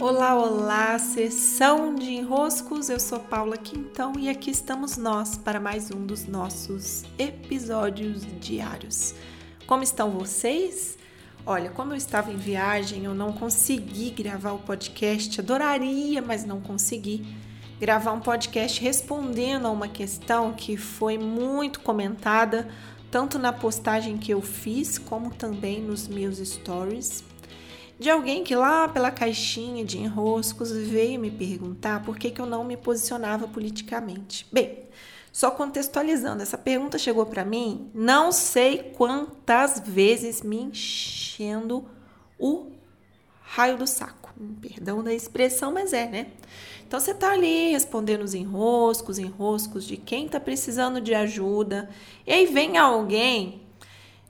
Olá, olá, sessão de enroscos. Eu sou Paula Quintão e aqui estamos nós para mais um dos nossos episódios diários. Como estão vocês? Olha, como eu estava em viagem, eu não consegui gravar o podcast. Adoraria, mas não consegui gravar um podcast respondendo a uma questão que foi muito comentada, tanto na postagem que eu fiz, como também nos meus stories de alguém que lá pela caixinha de enroscos veio me perguntar por que, que eu não me posicionava politicamente. Bem, só contextualizando, essa pergunta chegou para mim, não sei quantas vezes me enchendo o raio do saco. Perdão da expressão, mas é, né? Então você tá ali respondendo os enroscos, enroscos de quem tá precisando de ajuda, e aí vem alguém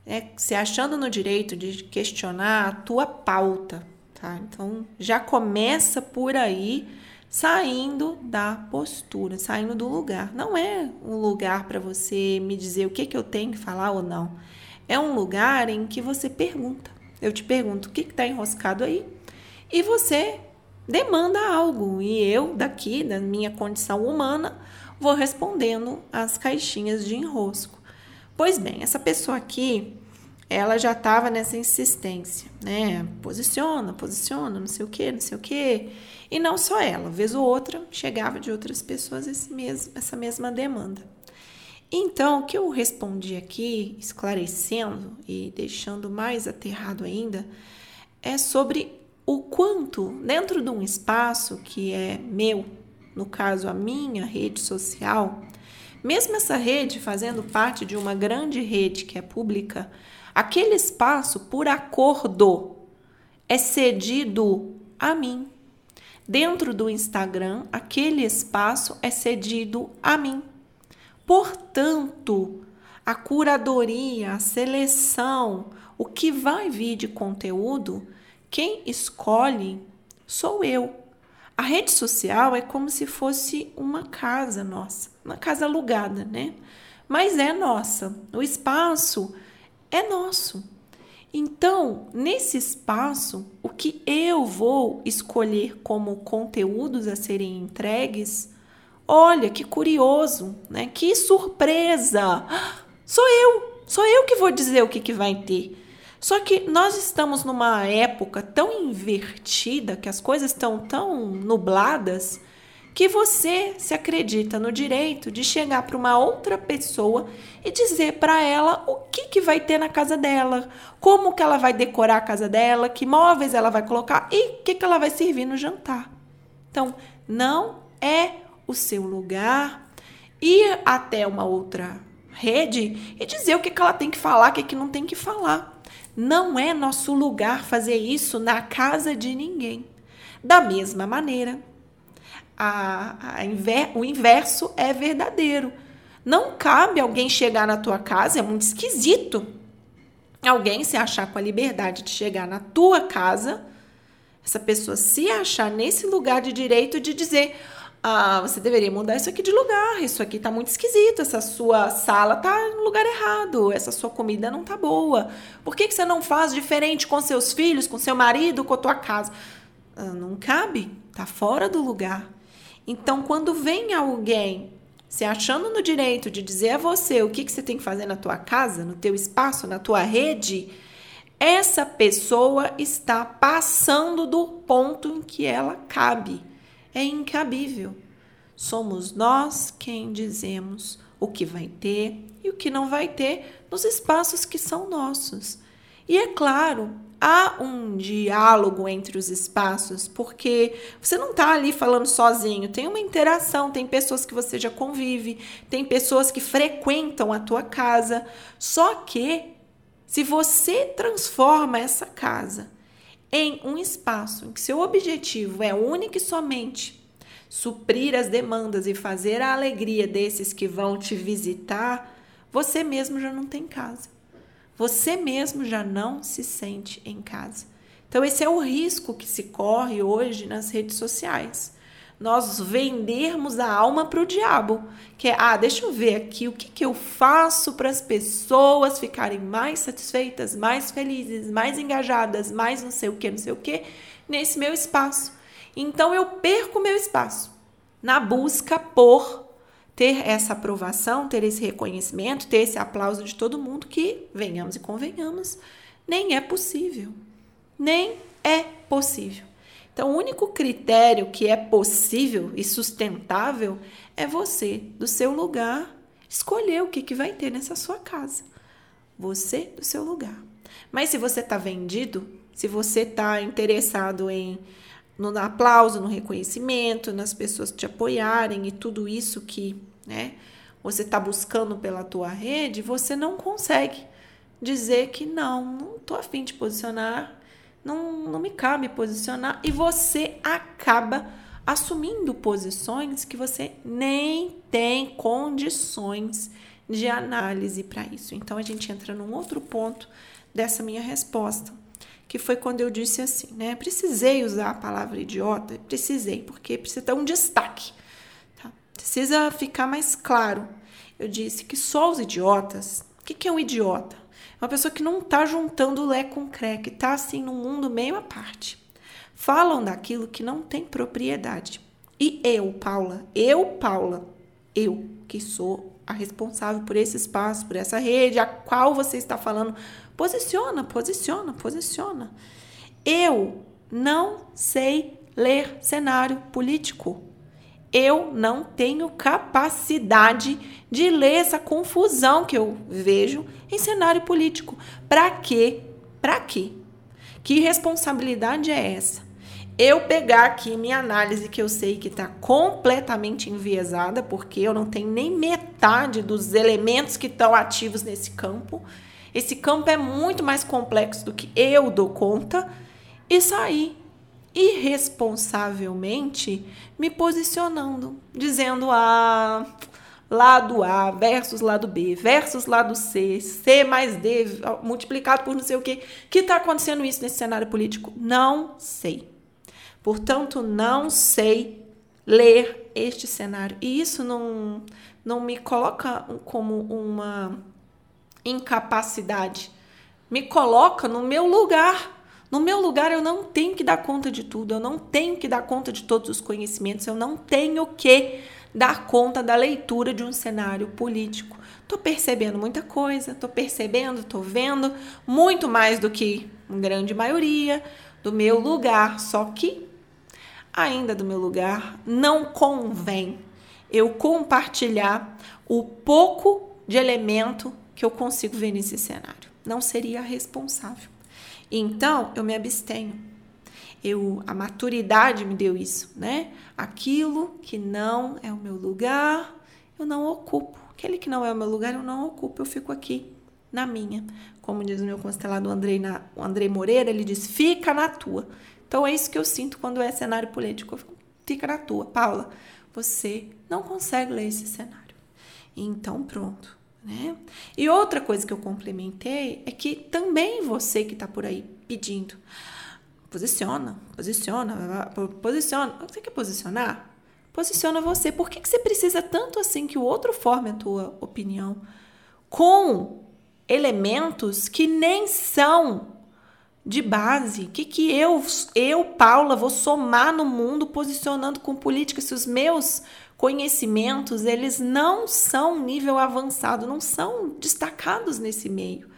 é, se achando no direito de questionar a tua pauta, tá? Então já começa por aí saindo da postura, saindo do lugar. Não é um lugar para você me dizer o que, que eu tenho que falar ou não. É um lugar em que você pergunta. Eu te pergunto o que está enroscado aí e você demanda algo. E eu, daqui, da minha condição humana, vou respondendo as caixinhas de enrosco. Pois bem, essa pessoa aqui, ela já estava nessa insistência, né? Posiciona, posiciona, não sei o que, não sei o que. E não só ela, vez ou outra chegava de outras pessoas esse mesmo, essa mesma demanda. Então, o que eu respondi aqui, esclarecendo e deixando mais aterrado ainda, é sobre o quanto, dentro de um espaço que é meu, no caso a minha rede social, mesmo essa rede fazendo parte de uma grande rede que é pública, aquele espaço, por acordo, é cedido a mim. Dentro do Instagram, aquele espaço é cedido a mim. Portanto, a curadoria, a seleção, o que vai vir de conteúdo, quem escolhe sou eu. A rede social é como se fosse uma casa nossa, uma casa alugada, né? Mas é nossa. O espaço é nosso. Então, nesse espaço, o que eu vou escolher como conteúdos a serem entregues, olha que curioso, né? Que surpresa! Sou eu, sou eu que vou dizer o que, que vai ter. Só que nós estamos numa época tão invertida, que as coisas estão tão nubladas, que você se acredita no direito de chegar para uma outra pessoa e dizer para ela o que, que vai ter na casa dela, como que ela vai decorar a casa dela, que móveis ela vai colocar e o que, que ela vai servir no jantar. Então, não é o seu lugar ir até uma outra rede e dizer o que, que ela tem que falar, o que, que não tem que falar. Não é nosso lugar fazer isso na casa de ninguém. Da mesma maneira, a, a inver, o inverso é verdadeiro. Não cabe alguém chegar na tua casa, é muito esquisito. Alguém se achar com a liberdade de chegar na tua casa, essa pessoa se achar nesse lugar de direito de dizer: ah, você deveria mudar isso aqui de lugar, isso aqui tá muito esquisito, essa sua sala tá no lugar errado, essa sua comida não tá boa. Por que, que você não faz diferente com seus filhos, com seu marido, com a tua casa? Ah, não cabe, tá fora do lugar. Então, quando vem alguém se achando no direito de dizer a você o que, que você tem que fazer na tua casa, no teu espaço, na tua rede, essa pessoa está passando do ponto em que ela cabe é incabível. Somos nós quem dizemos o que vai ter e o que não vai ter nos espaços que são nossos. E é claro, há um diálogo entre os espaços, porque você não está ali falando sozinho, tem uma interação, tem pessoas que você já convive, tem pessoas que frequentam a tua casa. Só que se você transforma essa casa em um espaço em que seu objetivo é único e somente suprir as demandas e fazer a alegria desses que vão te visitar, você mesmo já não tem casa. Você mesmo já não se sente em casa. Então, esse é o risco que se corre hoje nas redes sociais nós vendermos a alma para o diabo. Que é, ah, deixa eu ver aqui o que, que eu faço para as pessoas ficarem mais satisfeitas, mais felizes, mais engajadas, mais não sei o que, não sei o que, nesse meu espaço. Então eu perco meu espaço na busca por ter essa aprovação, ter esse reconhecimento, ter esse aplauso de todo mundo que, venhamos e convenhamos, nem é possível. Nem é possível. Então, o único critério que é possível e sustentável é você, do seu lugar, escolher o que, que vai ter nessa sua casa. Você, do seu lugar. Mas se você está vendido, se você está interessado em no aplauso, no reconhecimento, nas pessoas te apoiarem e tudo isso que né, você está buscando pela tua rede, você não consegue dizer que não, não estou afim de posicionar, não, não me cabe posicionar, e você acaba assumindo posições que você nem tem condições de análise para isso. Então a gente entra num outro ponto dessa minha resposta, que foi quando eu disse assim, né? Precisei usar a palavra idiota, precisei, porque precisa ter um destaque, tá? Precisa ficar mais claro. Eu disse que só os idiotas. O que, que é um idiota? Uma pessoa que não está juntando lé com cré, que está assim no mundo meio à parte. Falam daquilo que não tem propriedade. E eu, Paula, eu, Paula, eu que sou a responsável por esse espaço, por essa rede, a qual você está falando, posiciona, posiciona, posiciona. Eu não sei ler cenário político. Eu não tenho capacidade de ler essa confusão que eu vejo em cenário político. Para quê? Para quê? Que responsabilidade é essa? eu pegar aqui minha análise, que eu sei que está completamente enviesada, porque eu não tenho nem metade dos elementos que estão ativos nesse campo. Esse campo é muito mais complexo do que eu dou conta, e sair irresponsavelmente me posicionando, dizendo ah, lado A versus lado B versus lado C, C mais D multiplicado por não sei o que. que está acontecendo isso nesse cenário político? Não sei. Portanto, não sei ler este cenário. E isso não, não me coloca como uma incapacidade. Me coloca no meu lugar. No meu lugar, eu não tenho que dar conta de tudo, eu não tenho que dar conta de todos os conhecimentos, eu não tenho que dar conta da leitura de um cenário político. Estou percebendo muita coisa, estou percebendo, estou vendo muito mais do que a grande maioria do meu lugar, só que ainda do meu lugar, não convém eu compartilhar o pouco de elemento que eu consigo ver nesse cenário. Não seria responsável. Então, eu me abstenho. Eu, a maturidade me deu isso, né? Aquilo que não é o meu lugar, eu não ocupo. Aquele que não é o meu lugar, eu não ocupo. Eu fico aqui, na minha. Como diz o meu constelado Andrei, na, o Andrei Moreira, ele diz: fica na tua. Então é isso que eu sinto quando é cenário político. Fica na tua, Paula. Você não consegue ler esse cenário. Então pronto. Né? E outra coisa que eu complementei é que também você que está por aí pedindo, posiciona, posiciona, posiciona. Você quer posicionar? Posiciona você. Por que, que você precisa tanto assim que o outro forme a tua opinião com elementos que nem são de base. O que, que eu, eu, Paula, vou somar no mundo posicionando com política se os meus conhecimentos eles não são nível avançado, não são destacados nesse meio?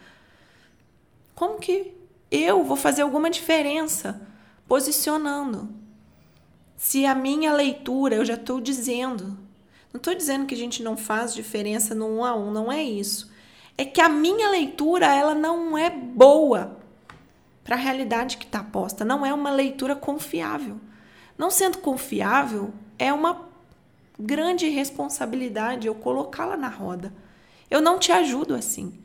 Como que eu vou fazer alguma diferença posicionando? Se a minha leitura, eu já estou dizendo, não estou dizendo que a gente não faz diferença no um a um, não é isso. É que a minha leitura ela não é boa para a realidade que está posta. Não é uma leitura confiável. Não sendo confiável, é uma grande responsabilidade eu colocá-la na roda. Eu não te ajudo assim.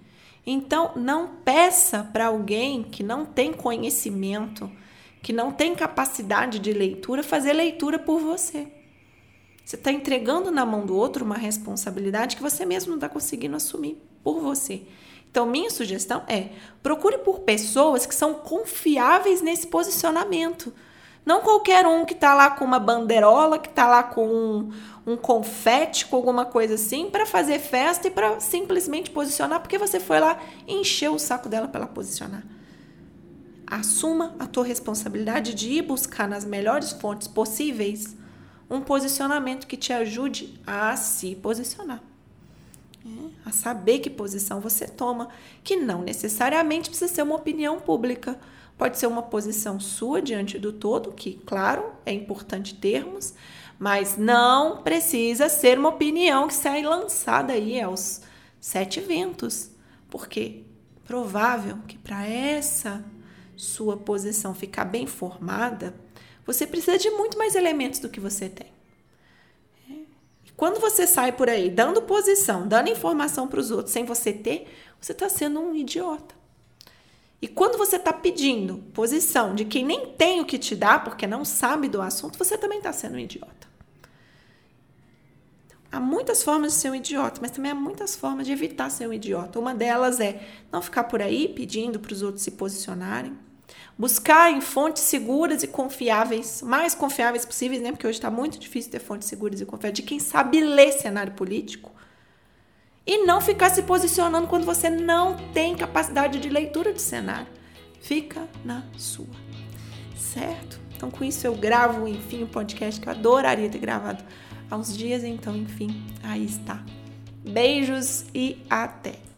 Então, não peça para alguém que não tem conhecimento, que não tem capacidade de leitura, fazer leitura por você. Você está entregando na mão do outro uma responsabilidade que você mesmo não está conseguindo assumir por você. Então, minha sugestão é: procure por pessoas que são confiáveis nesse posicionamento. Não qualquer um que está lá com uma bandeirola, que está lá com um, um confete, com alguma coisa assim, para fazer festa e para simplesmente posicionar, porque você foi lá e encheu o saco dela para ela posicionar. assuma a tua responsabilidade de ir buscar nas melhores fontes possíveis um posicionamento que te ajude a se posicionar. A saber que posição você toma, que não necessariamente precisa ser uma opinião pública. Pode ser uma posição sua diante do todo, que, claro, é importante termos, mas não precisa ser uma opinião que sai lançada aí aos sete ventos, porque provável que para essa sua posição ficar bem formada, você precisa de muito mais elementos do que você tem. Quando você sai por aí dando posição, dando informação para os outros sem você ter, você está sendo um idiota. E quando você está pedindo posição de quem nem tem o que te dá, porque não sabe do assunto, você também está sendo um idiota. Há muitas formas de ser um idiota, mas também há muitas formas de evitar ser um idiota. Uma delas é não ficar por aí pedindo para os outros se posicionarem. Buscar em fontes seguras e confiáveis, mais confiáveis possíveis, né? Porque hoje está muito difícil ter fontes seguras e confiáveis de quem sabe ler cenário político. E não ficar se posicionando quando você não tem capacidade de leitura de cenário. Fica na sua. Certo? Então, com isso, eu gravo, enfim, o um podcast que eu adoraria ter gravado há uns dias. Então, enfim, aí está. Beijos e até!